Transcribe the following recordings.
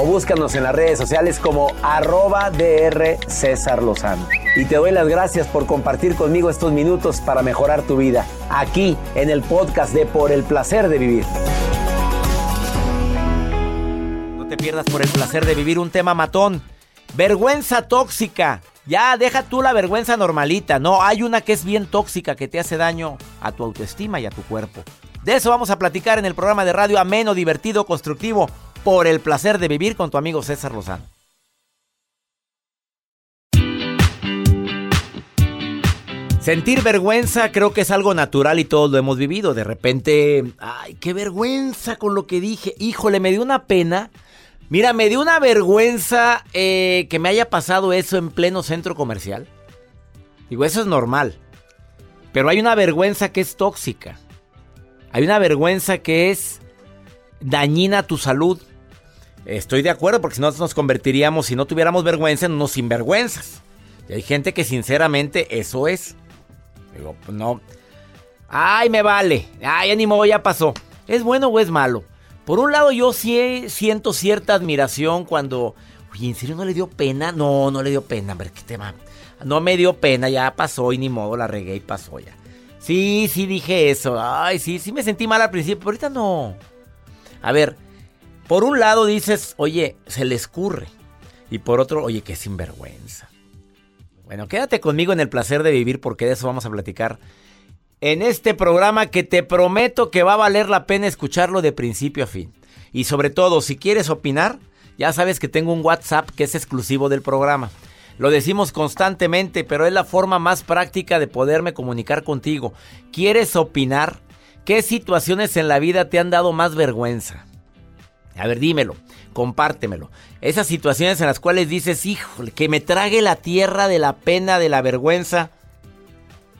o búscanos en las redes sociales como arroba DR César Lozano. Y te doy las gracias por compartir conmigo estos minutos para mejorar tu vida, aquí en el podcast de Por el Placer de Vivir. No te pierdas por el placer de vivir un tema matón. Vergüenza tóxica. Ya, deja tú la vergüenza normalita. No, hay una que es bien tóxica, que te hace daño a tu autoestima y a tu cuerpo. De eso vamos a platicar en el programa de radio ameno, divertido, constructivo, por el placer de vivir con tu amigo César Lozano. Sentir vergüenza creo que es algo natural y todos lo hemos vivido. De repente, ay, qué vergüenza con lo que dije. Híjole, me dio una pena. Mira, me dio una vergüenza eh, que me haya pasado eso en pleno centro comercial. Digo, eso es normal. Pero hay una vergüenza que es tóxica. Hay una vergüenza que es dañina a tu salud. Estoy de acuerdo porque si no nos convertiríamos, si no tuviéramos vergüenza, en unos sinvergüenzas. Y hay gente que sinceramente eso es. Digo, no. Ay, me vale. Ay, ánimo, ya pasó. ¿Es bueno o es malo? Por un lado, yo sí siento cierta admiración cuando. Oye, ¿en serio no le dio pena? No, no le dio pena. Ver, qué tema. No me dio pena, ya pasó y ni modo, la regué y pasó ya. Sí, sí dije eso. Ay, sí, sí me sentí mal al principio, pero ahorita no. A ver, por un lado dices, oye, se le escurre. Y por otro, oye, qué sinvergüenza. Bueno, quédate conmigo en el placer de vivir porque de eso vamos a platicar en este programa que te prometo que va a valer la pena escucharlo de principio a fin. Y sobre todo, si quieres opinar, ya sabes que tengo un WhatsApp que es exclusivo del programa. Lo decimos constantemente, pero es la forma más práctica de poderme comunicar contigo. ¿Quieres opinar? ¿Qué situaciones en la vida te han dado más vergüenza? A ver, dímelo, compártemelo. Esas situaciones en las cuales dices, híjole, que me trague la tierra de la pena, de la vergüenza.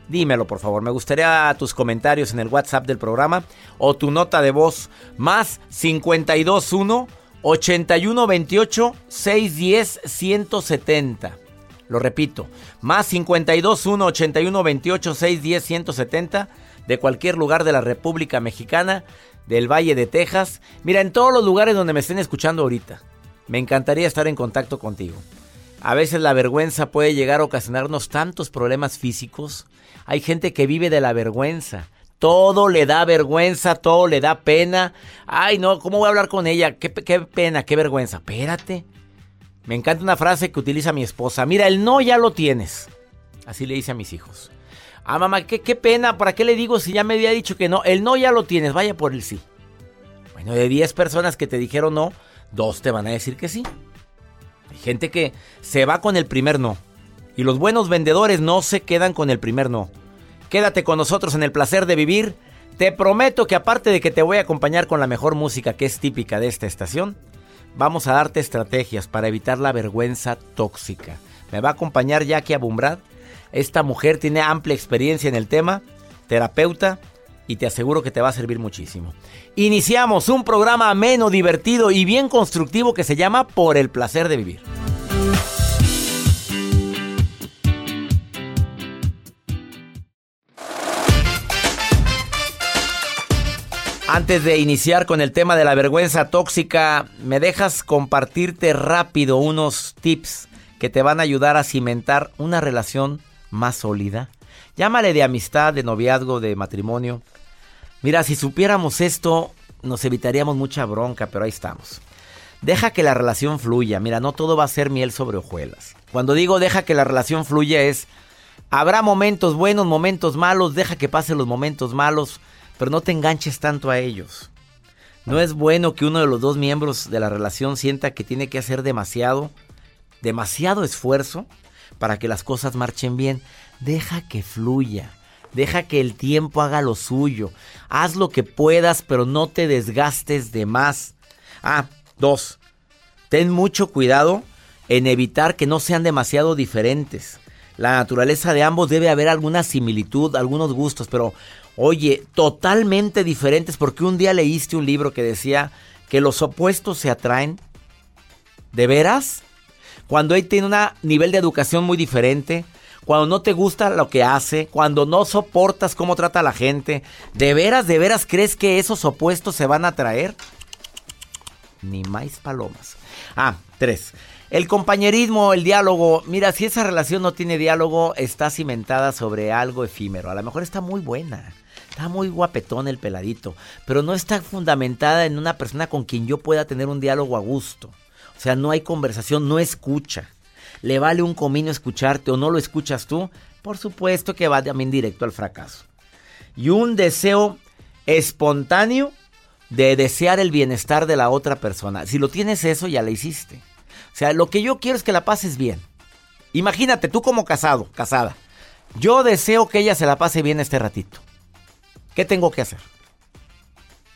Dímelo, por favor. Me gustaría tus comentarios en el WhatsApp del programa o tu nota de voz más 521 8128 610 170. Lo repito, más 521 8128 610 170 de cualquier lugar de la República Mexicana del Valle de Texas. Mira, en todos los lugares donde me estén escuchando ahorita. Me encantaría estar en contacto contigo. A veces la vergüenza puede llegar a ocasionarnos tantos problemas físicos. Hay gente que vive de la vergüenza. Todo le da vergüenza, todo le da pena. Ay, no, ¿cómo voy a hablar con ella? Qué, qué pena, qué vergüenza. Espérate. Me encanta una frase que utiliza mi esposa. Mira, el no ya lo tienes. Así le dice a mis hijos. Ah, mamá, qué, qué pena, ¿para qué le digo si ya me había dicho que no? El no ya lo tienes, vaya por el sí. Bueno, de 10 personas que te dijeron no, dos te van a decir que sí. Hay gente que se va con el primer no. Y los buenos vendedores no se quedan con el primer no. Quédate con nosotros en el placer de vivir. Te prometo que aparte de que te voy a acompañar con la mejor música que es típica de esta estación, vamos a darte estrategias para evitar la vergüenza tóxica Me va a acompañar Jackie Abumbrad. Esta mujer tiene amplia experiencia en el tema, terapeuta, y te aseguro que te va a servir muchísimo. Iniciamos un programa ameno, divertido y bien constructivo que se llama Por el placer de vivir. Antes de iniciar con el tema de la vergüenza tóxica, ¿me dejas compartirte rápido unos tips que te van a ayudar a cimentar una relación más sólida? Llámale de amistad, de noviazgo, de matrimonio. Mira, si supiéramos esto, nos evitaríamos mucha bronca, pero ahí estamos. Deja que la relación fluya. Mira, no todo va a ser miel sobre hojuelas. Cuando digo deja que la relación fluya es, habrá momentos buenos, momentos malos, deja que pasen los momentos malos pero no te enganches tanto a ellos. No es bueno que uno de los dos miembros de la relación sienta que tiene que hacer demasiado, demasiado esfuerzo para que las cosas marchen bien. Deja que fluya. Deja que el tiempo haga lo suyo. Haz lo que puedas, pero no te desgastes de más. Ah, dos. Ten mucho cuidado en evitar que no sean demasiado diferentes. La naturaleza de ambos debe haber alguna similitud, algunos gustos, pero Oye, totalmente diferentes porque un día leíste un libro que decía que los opuestos se atraen. ¿De veras? Cuando él tiene un nivel de educación muy diferente, cuando no te gusta lo que hace, cuando no soportas cómo trata a la gente, ¿de veras, de veras crees que esos opuestos se van a atraer? Ni más palomas. Ah, tres. El compañerismo, el diálogo. Mira, si esa relación no tiene diálogo, está cimentada sobre algo efímero. A lo mejor está muy buena. Está muy guapetón el peladito, pero no está fundamentada en una persona con quien yo pueda tener un diálogo a gusto. O sea, no hay conversación, no escucha. ¿Le vale un comino escucharte o no lo escuchas tú? Por supuesto que va también directo al fracaso. Y un deseo espontáneo de desear el bienestar de la otra persona. Si lo tienes eso, ya la hiciste. O sea, lo que yo quiero es que la pases bien. Imagínate, tú como casado, casada. Yo deseo que ella se la pase bien este ratito. ¿Qué tengo que hacer?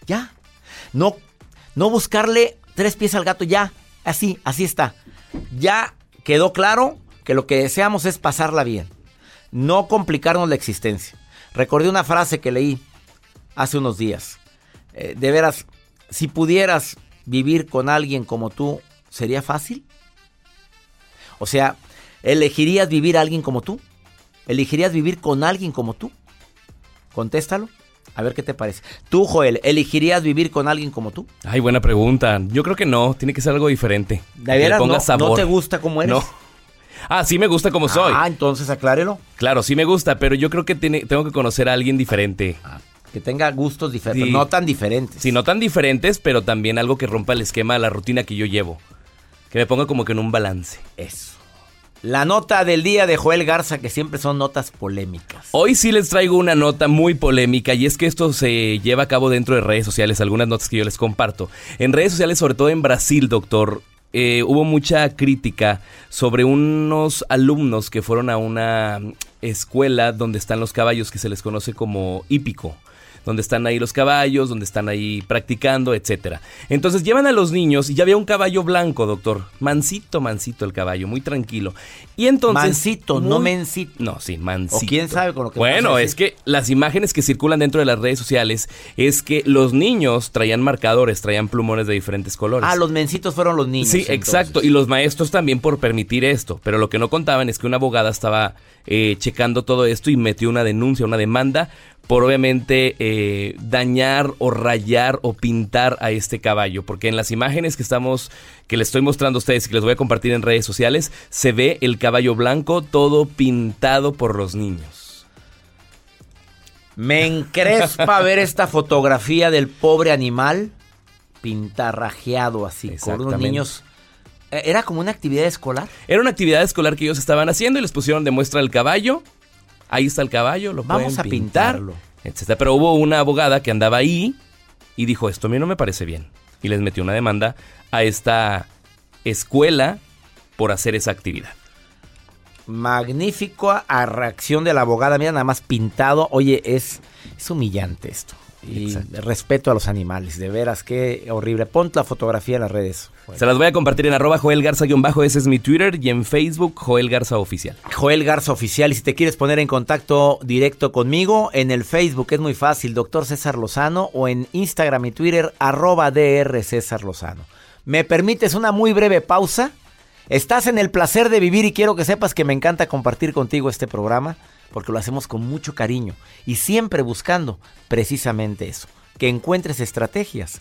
Ya. No, no buscarle tres pies al gato, ya. Así, así está. Ya quedó claro que lo que deseamos es pasarla bien. No complicarnos la existencia. Recordé una frase que leí hace unos días. Eh, de veras, si pudieras vivir con alguien como tú, ¿sería fácil? O sea, ¿elegirías vivir a alguien como tú? ¿Elegirías vivir con alguien como tú? Contéstalo. A ver qué te parece. Tú, Joel, ¿elegirías vivir con alguien como tú? Ay, buena pregunta. Yo creo que no. Tiene que ser algo diferente. ¿De veras no, no te gusta como eres? No. Ah, sí me gusta como soy. Ah, entonces aclárelo. Claro, sí me gusta, pero yo creo que tiene, tengo que conocer a alguien diferente. Ah, que tenga gustos diferentes, no tan diferentes. Sí, no tan diferentes, pero también algo que rompa el esquema, la rutina que yo llevo. Que me ponga como que en un balance. Eso. La nota del día de Joel Garza, que siempre son notas polémicas. Hoy sí les traigo una nota muy polémica y es que esto se lleva a cabo dentro de redes sociales, algunas notas que yo les comparto. En redes sociales, sobre todo en Brasil, doctor, eh, hubo mucha crítica sobre unos alumnos que fueron a una escuela donde están los caballos que se les conoce como hípico donde están ahí los caballos, donde están ahí practicando, etcétera. Entonces llevan a los niños y ya había un caballo blanco, doctor. Mansito, mansito el caballo, muy tranquilo. Y entonces. Mansito, no mencito. No, sí, mansito. O quién sabe con lo que Bueno, es que las imágenes que circulan dentro de las redes sociales es que los niños traían marcadores, traían plumones de diferentes colores. Ah, los mencitos fueron los niños. Sí, exacto. Y los maestros también por permitir esto. Pero lo que no contaban es que una abogada estaba eh, checando todo esto y metió una denuncia, una demanda por obviamente eh, dañar o rayar o pintar a este caballo, porque en las imágenes que estamos, que les estoy mostrando a ustedes y que les voy a compartir en redes sociales, se ve el caballo blanco todo pintado por los niños. Me encrespa ver esta fotografía del pobre animal pintarrajeado así, con unos niños. Eh, ¿Era como una actividad escolar? Era una actividad escolar que ellos estaban haciendo y les pusieron de muestra el caballo ahí está el caballo, lo Vamos a pintarlo, etc. Pero hubo una abogada que andaba ahí y dijo, esto a mí no me parece bien. Y les metió una demanda a esta escuela por hacer esa actividad. Magnífico a reacción de la abogada. Mira, nada más pintado. Oye, es, es humillante esto. Y respeto a los animales, de veras, qué horrible. Pon la fotografía en las redes. Se las voy a compartir en arroba Joel Garza-bajo, ese es mi Twitter, y en Facebook Joel Garza Oficial. Joel Garza Oficial, y si te quieres poner en contacto directo conmigo, en el Facebook es muy fácil, doctor César Lozano, o en Instagram y Twitter, arroba DR César Lozano. ¿Me permites una muy breve pausa? Estás en el placer de vivir y quiero que sepas que me encanta compartir contigo este programa porque lo hacemos con mucho cariño y siempre buscando precisamente eso, que encuentres estrategias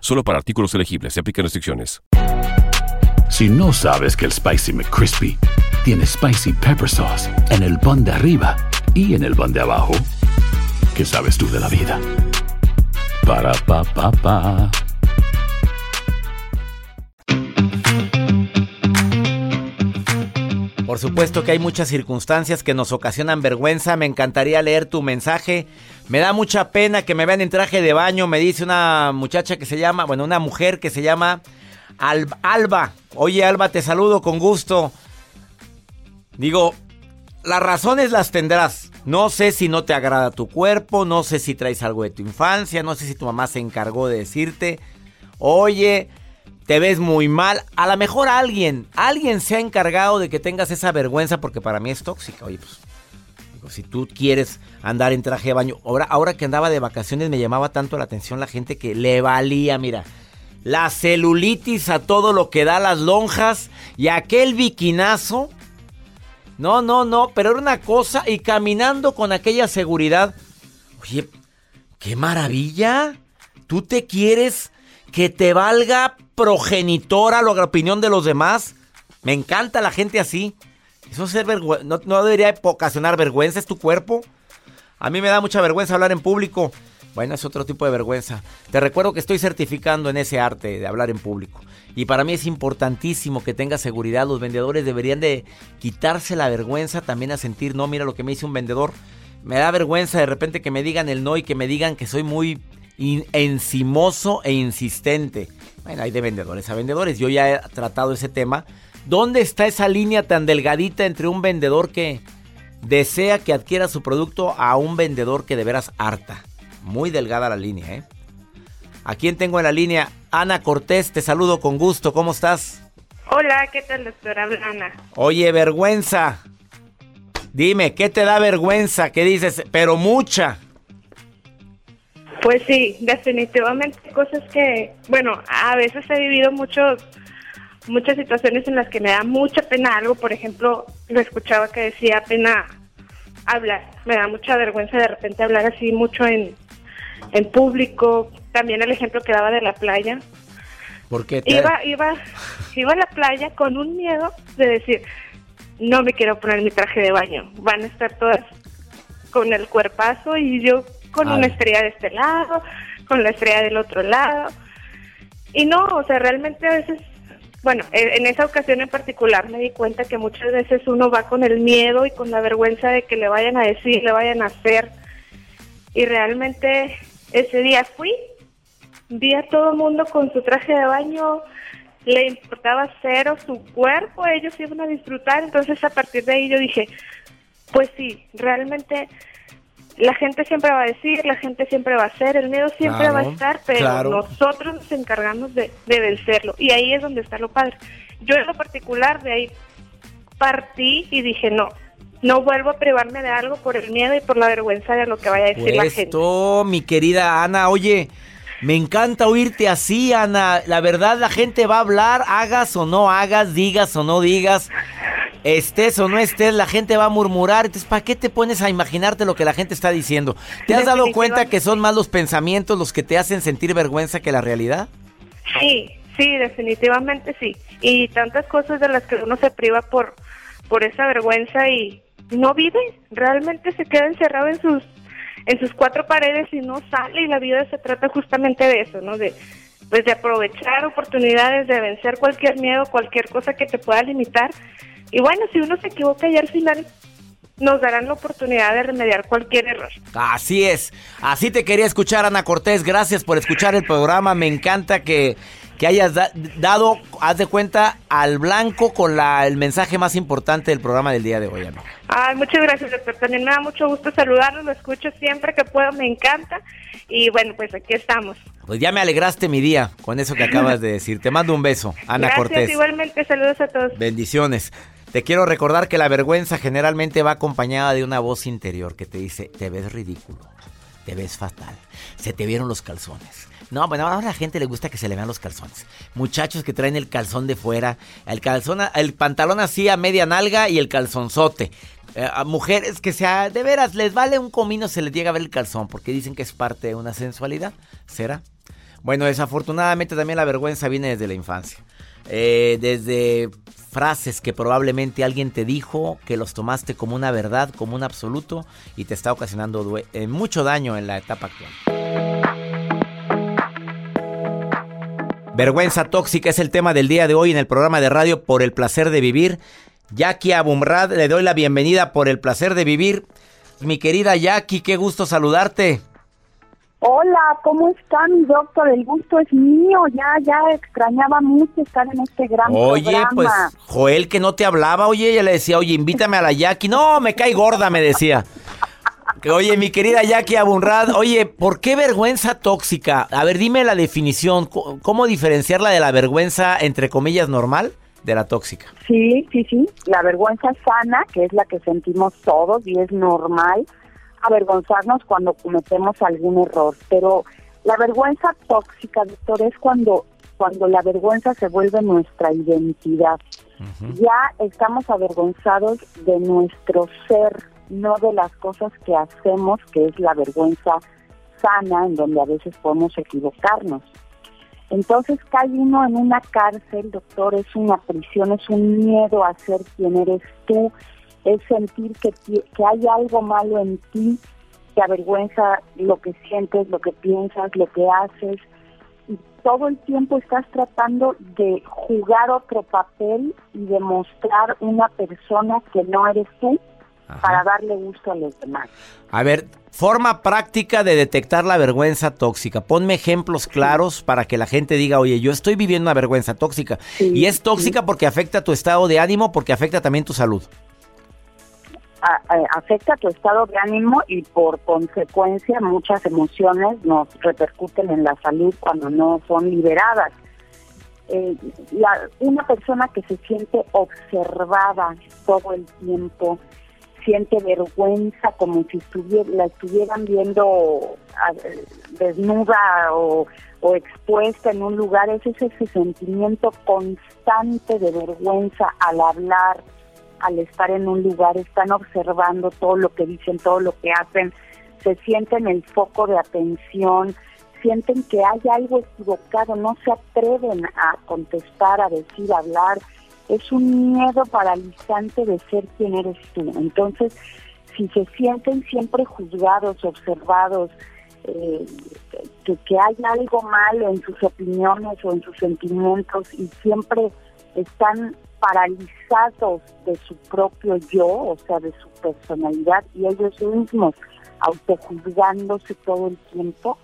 Solo para artículos elegibles. Se aplican restricciones. Si no sabes que el Spicy McCrispy tiene Spicy Pepper Sauce en el pan de arriba y en el pan de abajo, ¿qué sabes tú de la vida? Para, pa, pa, pa. Por supuesto que hay muchas circunstancias que nos ocasionan vergüenza. Me encantaría leer tu mensaje. Me da mucha pena que me vean en traje de baño. Me dice una muchacha que se llama, bueno, una mujer que se llama Alba. Oye, Alba, te saludo con gusto. Digo, las razones las tendrás. No sé si no te agrada tu cuerpo, no sé si traes algo de tu infancia, no sé si tu mamá se encargó de decirte, oye, te ves muy mal. A lo mejor alguien, alguien se ha encargado de que tengas esa vergüenza porque para mí es tóxica. Oye, pues, si tú quieres andar en traje de baño. Ahora, ahora que andaba de vacaciones me llamaba tanto la atención la gente que le valía, mira. La celulitis a todo lo que da las lonjas y aquel biquinazo. No, no, no, pero era una cosa y caminando con aquella seguridad. Oye, qué maravilla. Tú te quieres que te valga progenitora la opinión de los demás. Me encanta la gente así. Eso ser no, debería ocasionar vergüenza, es tu cuerpo. A mí me da mucha vergüenza hablar en público. Bueno, es otro tipo de vergüenza. Te recuerdo que estoy certificando en ese arte de hablar en público. Y para mí es importantísimo que tengas seguridad. Los vendedores deberían de quitarse la vergüenza también a sentir, no, mira lo que me dice un vendedor. Me da vergüenza de repente que me digan el no y que me digan que soy muy encimoso e insistente. Bueno, hay de vendedores a vendedores. Yo ya he tratado ese tema. ¿Dónde está esa línea tan delgadita entre un vendedor que desea que adquiera su producto a un vendedor que de veras harta? Muy delgada la línea, ¿eh? ¿A quién tengo en la línea? Ana Cortés, te saludo con gusto. ¿Cómo estás? Hola, ¿qué tal, doctora Ana? Oye, vergüenza. Dime, ¿qué te da vergüenza? ¿Qué dices? Pero mucha. Pues sí, definitivamente cosas que, bueno, a veces he vivido muchos muchas situaciones en las que me da mucha pena algo, por ejemplo, lo escuchaba que decía pena hablar, me da mucha vergüenza de repente hablar así mucho en, en público, también el ejemplo que daba de la playa. porque Iba, iba, iba a la playa con un miedo de decir, no me quiero poner mi traje de baño, van a estar todas con el cuerpazo y yo con una estrella de este lado, con la estrella del otro lado. Y no, o sea, realmente a veces, bueno, e, en esa ocasión en particular me di cuenta que muchas veces uno va con el miedo y con la vergüenza de que le vayan a decir, le vayan a hacer. Y realmente ese día fui, vi a todo el mundo con su traje de baño, le importaba cero su cuerpo, ellos iban a disfrutar, entonces a partir de ahí yo dije, pues sí, realmente la gente siempre va a decir, la gente siempre va a hacer, el miedo siempre va a estar, pero nosotros nos encargamos de, vencerlo. Y ahí es donde está lo padre. Yo en lo particular de ahí partí y dije, no, no vuelvo a privarme de algo por el miedo y por la vergüenza de lo que vaya a decir la gente. Esto, mi querida Ana, oye, me encanta oírte así, Ana. La verdad, la gente va a hablar, hagas o no hagas, digas o no digas estés o no estés, la gente va a murmurar. Entonces, ¿para qué te pones a imaginarte lo que la gente está diciendo? ¿Te has dado cuenta que son más los pensamientos los que te hacen sentir vergüenza que la realidad? Sí, sí, definitivamente sí. Y tantas cosas de las que uno se priva por, por esa vergüenza y no vive, realmente se queda encerrado en sus en sus cuatro paredes y no sale y la vida se trata justamente de eso, ¿no? De pues de aprovechar oportunidades, de vencer cualquier miedo, cualquier cosa que te pueda limitar. Y bueno, si uno se equivoca y al final nos darán la oportunidad de remediar cualquier error. Así es. Así te quería escuchar, Ana Cortés. Gracias por escuchar el programa. Me encanta que, hayas dado, haz de cuenta, al blanco con la, el mensaje más importante del programa del día de hoy, amiga. Ay, muchas gracias, doctor. También me da mucho gusto saludarlos. Lo escucho siempre que puedo. Me encanta. Y bueno, pues aquí estamos. Pues ya me alegraste mi día con eso que acabas de decir. Te mando un beso, Ana Gracias, Cortés. Igualmente, saludos a todos. Bendiciones. Te quiero recordar que la vergüenza generalmente va acompañada de una voz interior que te dice, te ves ridículo, te ves fatal, se te vieron los calzones. No, bueno, ahora a la gente le gusta que se le vean los calzones. Muchachos que traen el calzón de fuera, el calzón, el pantalón así a media nalga y el calzonzote. Eh, a mujeres que sea, de veras, les vale un comino se les llega a ver el calzón porque dicen que es parte de una sensualidad. ¿Será? Bueno, desafortunadamente también la vergüenza viene desde la infancia. Eh, desde frases que probablemente alguien te dijo, que los tomaste como una verdad, como un absoluto y te está ocasionando eh, mucho daño en la etapa actual. Vergüenza tóxica es el tema del día de hoy en el programa de radio Por el placer de vivir. Jackie Abumrad, le doy la bienvenida por el placer de vivir. Mi querida Jackie, qué gusto saludarte. Hola, ¿cómo están, doctor? El gusto es mío. Ya, ya extrañaba mucho estar en este gran oye, pues, Joel que no te hablaba, oye, ella le decía, oye, invítame a la Jackie. No, me cae gorda, me decía. Oye, mi querida Jackie Abunrad, oye, ¿por qué vergüenza tóxica? A ver, dime la definición. ¿Cómo diferenciarla de la vergüenza, entre comillas, normal, de la tóxica? Sí, sí, sí. La vergüenza sana, que es la que sentimos todos y es normal avergonzarnos cuando cometemos algún error, pero la vergüenza tóxica, doctor, es cuando cuando la vergüenza se vuelve nuestra identidad. Ya estamos avergonzados de nuestro ser, no de las cosas que hacemos, que es la vergüenza sana, en donde a veces podemos equivocarnos. Entonces cae uno en una cárcel, doctor, es una prisión, es un miedo a ser quien eres tú, es sentir que, que hay algo malo en ti, que avergüenza lo que sientes, lo que piensas, lo que haces, y todo el tiempo estás tratando de jugar otro papel y demostrar una persona que no eres tú para darle gusto a los demás. A ver, forma práctica de detectar la vergüenza tóxica. Ponme ejemplos claros para que la gente diga, oye, yo estoy viviendo una vergüenza tóxica. y es tóxica porque afecta tu estado de ánimo, porque afecta también tu salud afecta tu estado de ánimo y por consecuencia muchas emociones nos repercuten en la salud cuando no son liberadas. Eh, una persona que se siente observada todo el tiempo, siente vergüenza como si estuviera, la estuvieran viendo desnuda o, o, expuesta en un lugar, es ese sentimiento constante de vergüenza al hablar, al estar en un lugar están observando todo lo que dicen, todo lo que hacen, se sienten el foco de atención, sienten que hay algo equivocado, no se atreven a contestar, a decir, a hablar. Es un miedo paralizante de ser quien eres tú. Entonces, si se sienten siempre juzgados, observados, eh, que, que hay algo malo en sus opiniones o en sus sentimientos y siempre están paralizados de su propio yo, o sea, de su personalidad, y ellos mismos, autojuzgándose todo el tiempo,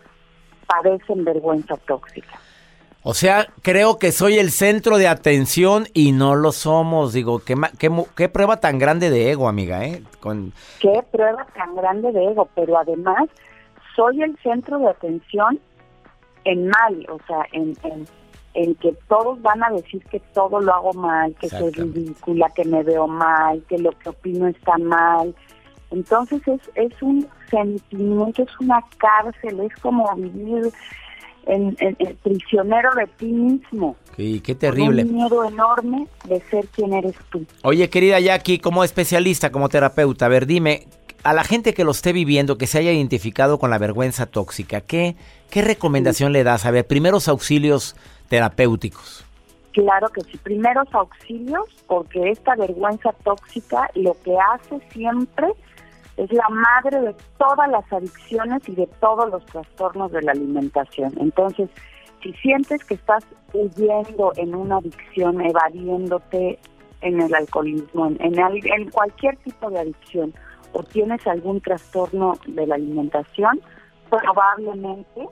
padecen vergüenza tóxica. O sea, creo que soy el centro de atención y no lo somos. Digo, qué, qué, qué prueba tan grande de ego, amiga, ¿eh? Con... Qué prueba tan grande de ego, pero además soy el centro de atención en mal, o sea, en, en en que todos van a decir que todo lo hago mal, que soy ridícula, que me veo mal, que lo que opino está mal. Entonces es, es un sentimiento, es una cárcel, es como vivir en, el prisionero de ti mismo. Sí, qué terrible. un miedo enorme de ser quien eres tú. Oye, querida Jackie, como especialista, como terapeuta, a ver, dime, a la gente que lo esté viviendo, que se haya identificado con la vergüenza tóxica, ¿qué, qué recomendación le das? A ver, primeros auxilios terapéuticos. Claro que sí, primeros auxilios, porque esta vergüenza tóxica lo que hace siempre es la madre de todas las adicciones y de todos los trastornos de la alimentación. Entonces, si sientes que estás huyendo en una adicción, evadiéndote en el alcoholismo, en, en, cualquier tipo de adicción, o tienes algún trastorno de la alimentación, probablemente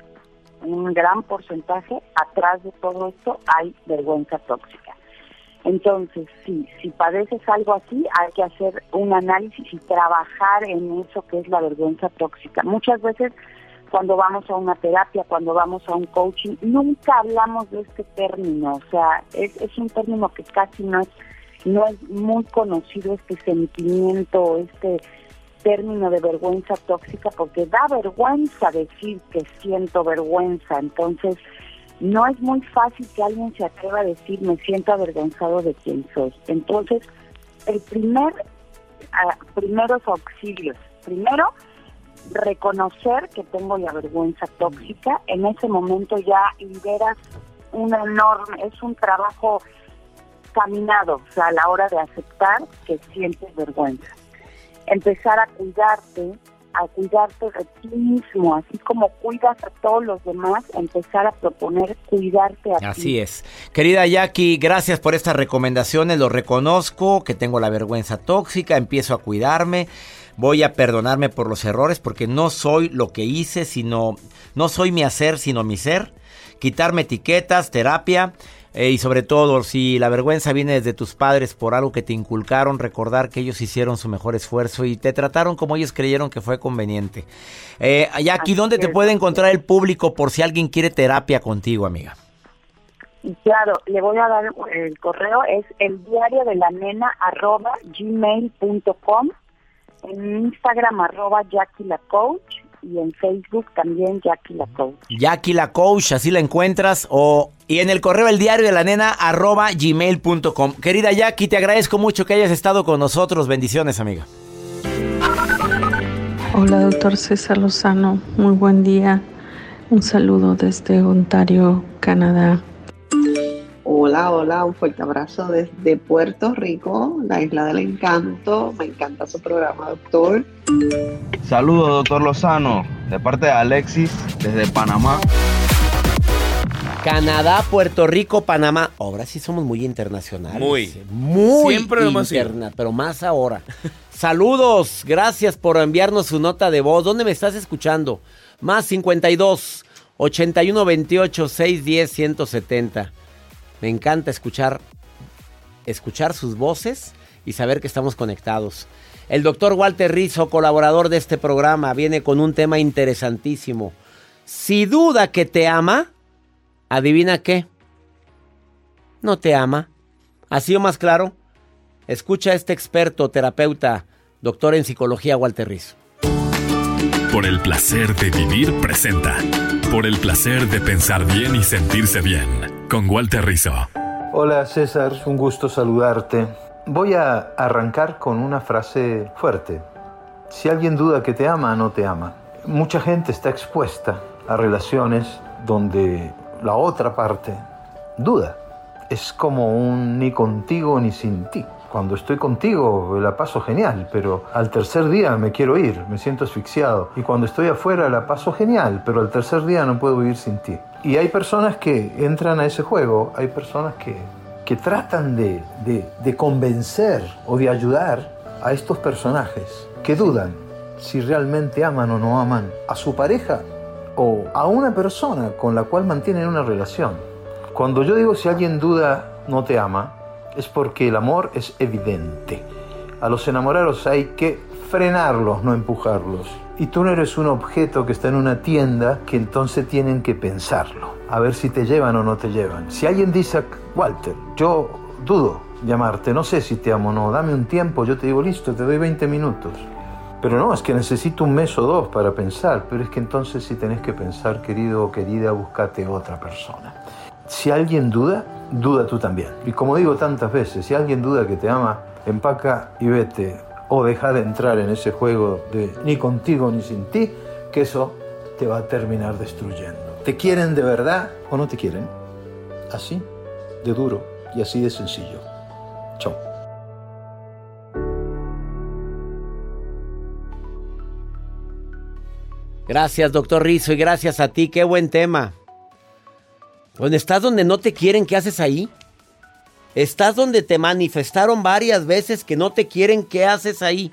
un gran porcentaje atrás de todo esto hay vergüenza tóxica. Entonces, sí, si padeces algo así, hay que hacer un análisis y trabajar en eso que es la vergüenza tóxica. Muchas veces cuando vamos a una terapia, cuando vamos a un coaching, nunca hablamos de este término, o sea, es, es un término que casi no es, no es muy conocido, este sentimiento, este término de vergüenza tóxica, porque da vergüenza decir que siento vergüenza, entonces no es muy fácil que alguien se atreva a decir me siento avergonzado de quién soy. Entonces, el primer, uh, primeros auxilios, primero, reconocer que tengo la vergüenza tóxica, en ese momento ya liberas un enorme, es un trabajo caminado, o sea, a la hora de aceptar que sientes vergüenza. Empezar a cuidarte, a cuidarte de ti mismo, así como cuidas a todos los demás, empezar a proponer cuidarte a ti. Así es. Querida Jackie, gracias por estas recomendaciones, lo reconozco, que tengo la vergüenza tóxica, empiezo a cuidarme, voy a perdonarme por los errores porque no soy lo que hice, sino no soy mi hacer, sino mi ser. Quitarme etiquetas, terapia eh, y sobre todo, si la vergüenza viene desde tus padres por algo que te inculcaron, recordar que ellos hicieron su mejor esfuerzo y te trataron como ellos creyeron que fue conveniente. Eh, aquí, ¿dónde te puede encontrar el público por si alguien quiere terapia contigo, amiga? Claro, le voy a dar el correo, es el diario de la nena arroba gmail.com, en Instagram arroba Jackie la Coach y en Facebook también Jackie la Coach. Jackie la Coach, así la encuentras, o y en el correo el diario de la nena arroba gmail.com. Querida Jackie, te agradezco mucho que hayas estado con nosotros. Bendiciones, amiga. Hola, doctor César Lozano. Muy buen día. Un saludo desde Ontario, Canadá. Hola, hola, un fuerte abrazo desde Puerto Rico, la isla del encanto. Me encanta su programa, doctor. Saludos, doctor Lozano, de parte de Alexis, desde Panamá. Canadá, Puerto Rico, Panamá. Ahora sí somos muy internacionales. Muy. Muy Siempre interna, pero más ahora. Saludos, gracias por enviarnos su nota de voz. ¿Dónde me estás escuchando? Más 52 81 28 610 170. Me encanta escuchar, escuchar sus voces y saber que estamos conectados. El doctor Walter Rizzo, colaborador de este programa, viene con un tema interesantísimo. Si duda que te ama, adivina qué. No te ama. ¿Así o más claro? Escucha a este experto, terapeuta, doctor en psicología Walter Rizzo. Por el placer de vivir presenta. Por el placer de pensar bien y sentirse bien con Walter Rizzo. Hola César, un gusto saludarte. Voy a arrancar con una frase fuerte. Si alguien duda que te ama, no te ama. Mucha gente está expuesta a relaciones donde la otra parte duda. Es como un ni contigo ni sin ti. Cuando estoy contigo la paso genial, pero al tercer día me quiero ir, me siento asfixiado. Y cuando estoy afuera la paso genial, pero al tercer día no puedo vivir sin ti. Y hay personas que entran a ese juego, hay personas que, que tratan de, de, de convencer o de ayudar a estos personajes que dudan si realmente aman o no aman a su pareja o a una persona con la cual mantienen una relación. Cuando yo digo si alguien duda no te ama, es porque el amor es evidente. A los enamorados hay que frenarlos, no empujarlos. Y tú no eres un objeto que está en una tienda que entonces tienen que pensarlo, a ver si te llevan o no te llevan. Si alguien dice, Walter, yo dudo llamarte, no sé si te amo o no, dame un tiempo, yo te digo, listo, te doy 20 minutos. Pero no, es que necesito un mes o dos para pensar, pero es que entonces si tenés que pensar, querido o querida, buscate otra persona. Si alguien duda, duda tú también. Y como digo tantas veces, si alguien duda que te ama, empaca y vete. O deja de entrar en ese juego de ni contigo ni sin ti, que eso te va a terminar destruyendo. ¿Te quieren de verdad o no te quieren? Así, de duro y así de sencillo. Chao. Gracias, doctor Rizo, y gracias a ti. Qué buen tema. Donde estás donde no te quieren, ¿qué haces ahí? Estás donde te manifestaron varias veces que no te quieren, ¿qué haces ahí?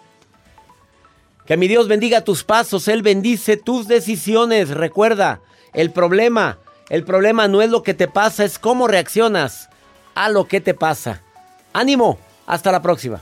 Que mi Dios bendiga tus pasos, Él bendice tus decisiones. Recuerda, el problema, el problema no es lo que te pasa, es cómo reaccionas a lo que te pasa. Ánimo, hasta la próxima.